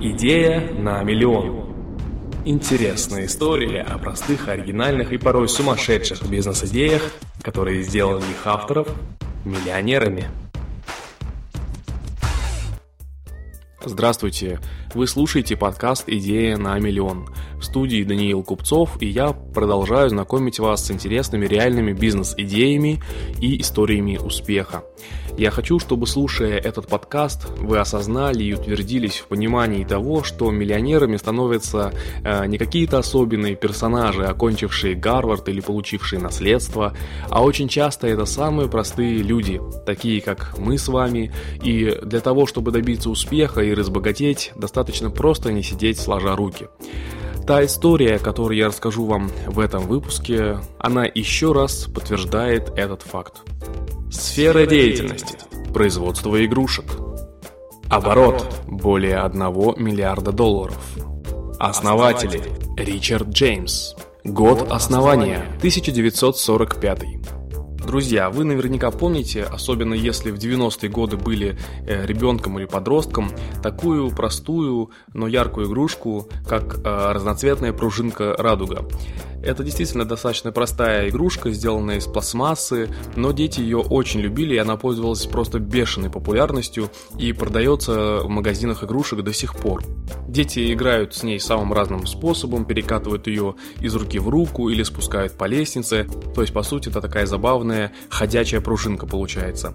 Идея на миллион. Интересная история о простых, оригинальных и порой сумасшедших бизнес-идеях, которые сделали их авторов миллионерами. Здравствуйте! Вы слушаете подкаст «Идея на миллион». В студии Даниил Купцов, и я продолжаю знакомить вас с интересными реальными бизнес-идеями и историями успеха. Я хочу, чтобы слушая этот подкаст, вы осознали и утвердились в понимании того, что миллионерами становятся э, не какие-то особенные персонажи, окончившие Гарвард или получившие наследство, а очень часто это самые простые люди, такие как мы с вами, и для того, чтобы добиться успеха и разбогатеть, достаточно просто не сидеть сложа руки. Та история, которую я расскажу вам в этом выпуске, она еще раз подтверждает этот факт. Сфера деятельности. Производство игрушек. Оборот. Более 1 миллиарда долларов. Основатели. Ричард Джеймс. Год основания. 1945. Друзья, вы наверняка помните, особенно если в 90-е годы были э, ребенком или подростком, такую простую, но яркую игрушку, как э, разноцветная пружинка радуга. Это действительно достаточно простая игрушка, сделанная из пластмассы, но дети ее очень любили, и она пользовалась просто бешеной популярностью и продается в магазинах игрушек до сих пор. Дети играют с ней самым разным способом, перекатывают ее из руки в руку или спускают по лестнице, то есть по сути это такая забавная ходячая пружинка получается.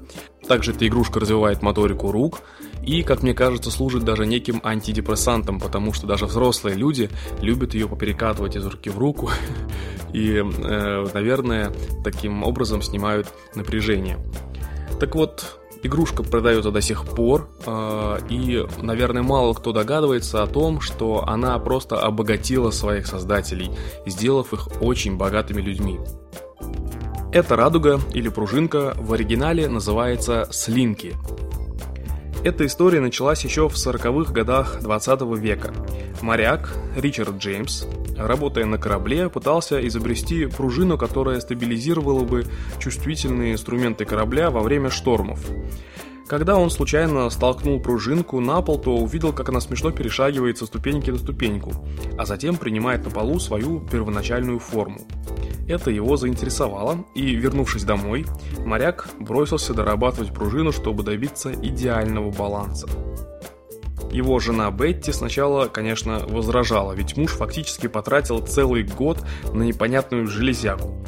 Также эта игрушка развивает моторику рук, и, как мне кажется, служит даже неким антидепрессантом, потому что даже взрослые люди любят ее поперекатывать из руки в руку и, э, наверное, таким образом снимают напряжение. Так вот, игрушка продается до сих пор, э, и, наверное, мало кто догадывается о том, что она просто обогатила своих создателей, сделав их очень богатыми людьми. Эта радуга или пружинка в оригинале называется слинки, эта история началась еще в 40-х годах 20 века. Моряк Ричард Джеймс, работая на корабле, пытался изобрести пружину, которая стабилизировала бы чувствительные инструменты корабля во время штормов. Когда он случайно столкнул пружинку на пол, то увидел, как она смешно перешагивает со ступеньки на ступеньку, а затем принимает на полу свою первоначальную форму. Это его заинтересовало, и, вернувшись домой, моряк бросился дорабатывать пружину, чтобы добиться идеального баланса. Его жена Бетти сначала, конечно, возражала, ведь муж фактически потратил целый год на непонятную железяку.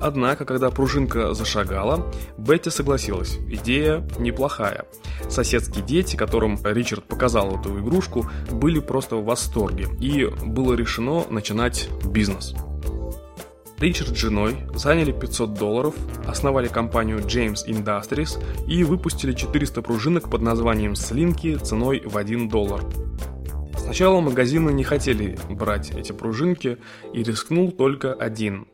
Однако, когда пружинка зашагала, Бетти согласилась. Идея неплохая. Соседские дети, которым Ричард показал эту игрушку, были просто в восторге, и было решено начинать бизнес – Ричард с женой заняли 500 долларов, основали компанию James Industries и выпустили 400 пружинок под названием «Слинки» ценой в 1 доллар. Сначала магазины не хотели брать эти пружинки и рискнул только один.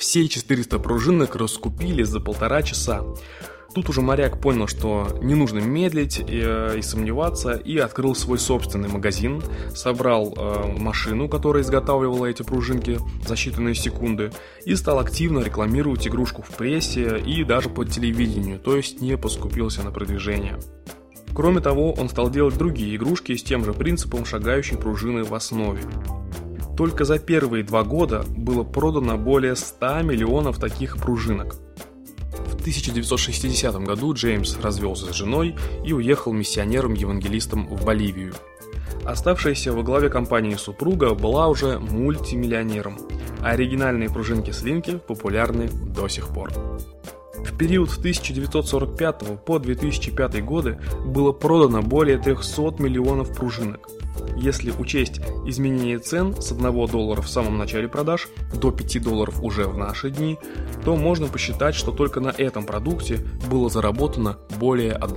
Все 400 пружинок раскупили за полтора часа. Тут уже моряк понял, что не нужно медлить и, э, и сомневаться, и открыл свой собственный магазин, собрал э, машину, которая изготавливала эти пружинки за считанные секунды, и стал активно рекламировать игрушку в прессе и даже по телевидению, то есть не поскупился на продвижение. Кроме того, он стал делать другие игрушки с тем же принципом шагающей пружины в основе. Только за первые два года было продано более 100 миллионов таких пружинок – в 1960 году Джеймс развелся с женой и уехал миссионером-евангелистом в Боливию. Оставшаяся во главе компании супруга была уже мультимиллионером, а оригинальные пружинки Слинки популярны до сих пор. В период с 1945 по 2005 годы было продано более 300 миллионов пружинок – если учесть изменение цен с 1 доллара в самом начале продаж до 5 долларов уже в наши дни, то можно посчитать, что только на этом продукте было заработано более 1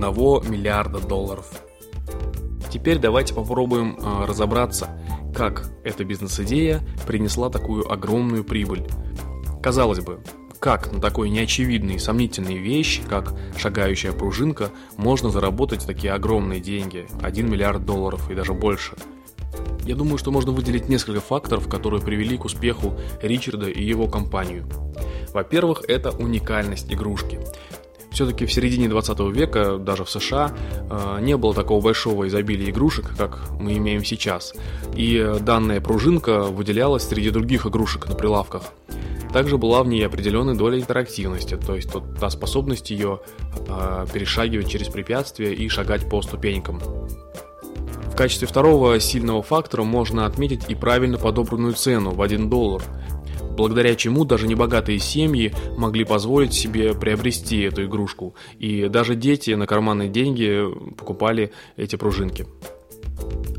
миллиарда долларов. Теперь давайте попробуем э, разобраться, как эта бизнес-идея принесла такую огромную прибыль. Казалось бы, как на такой неочевидной и сомнительной вещи, как шагающая пружинка, можно заработать такие огромные деньги, 1 миллиард долларов и даже больше. Я думаю, что можно выделить несколько факторов, которые привели к успеху Ричарда и его компанию. Во-первых, это уникальность игрушки. Все-таки в середине 20 века, даже в США, э, не было такого большого изобилия игрушек, как мы имеем сейчас. И данная пружинка выделялась среди других игрушек на прилавках. Также была в ней определенная доля интерактивности, то есть тот, та способность ее э, перешагивать через препятствия и шагать по ступенькам. В качестве второго сильного фактора можно отметить и правильно подобранную цену в 1 доллар – благодаря чему даже небогатые семьи могли позволить себе приобрести эту игрушку, и даже дети на карманные деньги покупали эти пружинки.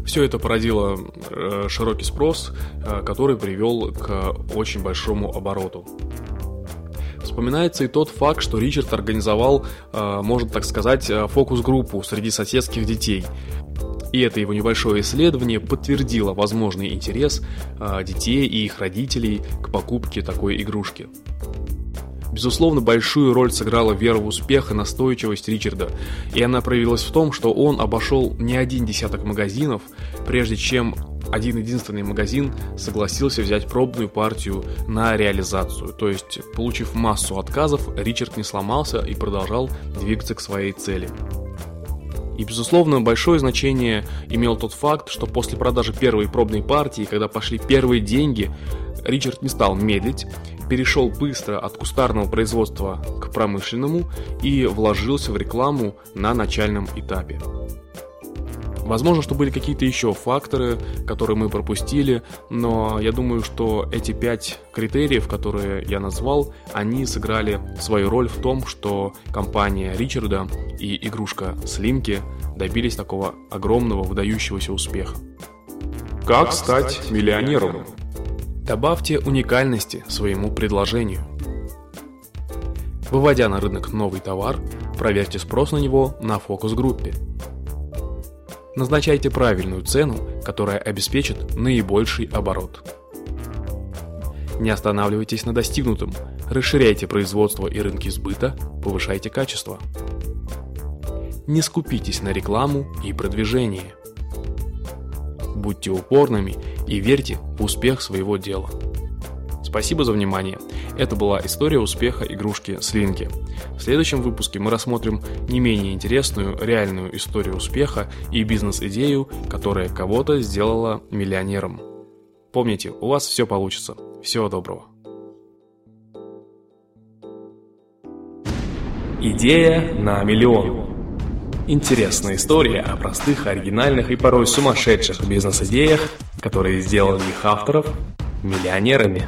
Все это породило э, широкий спрос, э, который привел к очень большому обороту. Вспоминается и тот факт, что Ричард организовал, э, можно так сказать, фокус-группу среди соседских детей. И это его небольшое исследование подтвердило возможный интерес детей и их родителей к покупке такой игрушки. Безусловно, большую роль сыграла вера в успех и настойчивость Ричарда, и она проявилась в том, что он обошел не один десяток магазинов, прежде чем один единственный магазин согласился взять пробную партию на реализацию. То есть, получив массу отказов, Ричард не сломался и продолжал двигаться к своей цели. И, безусловно, большое значение имел тот факт, что после продажи первой пробной партии, когда пошли первые деньги, Ричард не стал медлить, перешел быстро от кустарного производства к промышленному и вложился в рекламу на начальном этапе. Возможно, что были какие-то еще факторы, которые мы пропустили, но я думаю, что эти пять критериев, которые я назвал, они сыграли свою роль в том, что компания Ричарда и игрушка Слимки добились такого огромного выдающегося успеха. Как стать миллионером? Добавьте уникальности своему предложению. Выводя на рынок новый товар, проверьте спрос на него на фокус-группе – Назначайте правильную цену, которая обеспечит наибольший оборот. Не останавливайтесь на достигнутом, расширяйте производство и рынки сбыта, повышайте качество. Не скупитесь на рекламу и продвижение. Будьте упорными и верьте в успех своего дела. Спасибо за внимание. Это была история успеха игрушки Слинки. В следующем выпуске мы рассмотрим не менее интересную реальную историю успеха и бизнес-идею, которая кого-то сделала миллионером. Помните, у вас все получится. Всего доброго. Идея на миллион. Интересная история о простых, оригинальных и порой сумасшедших бизнес-идеях, которые сделали их авторов миллионерами.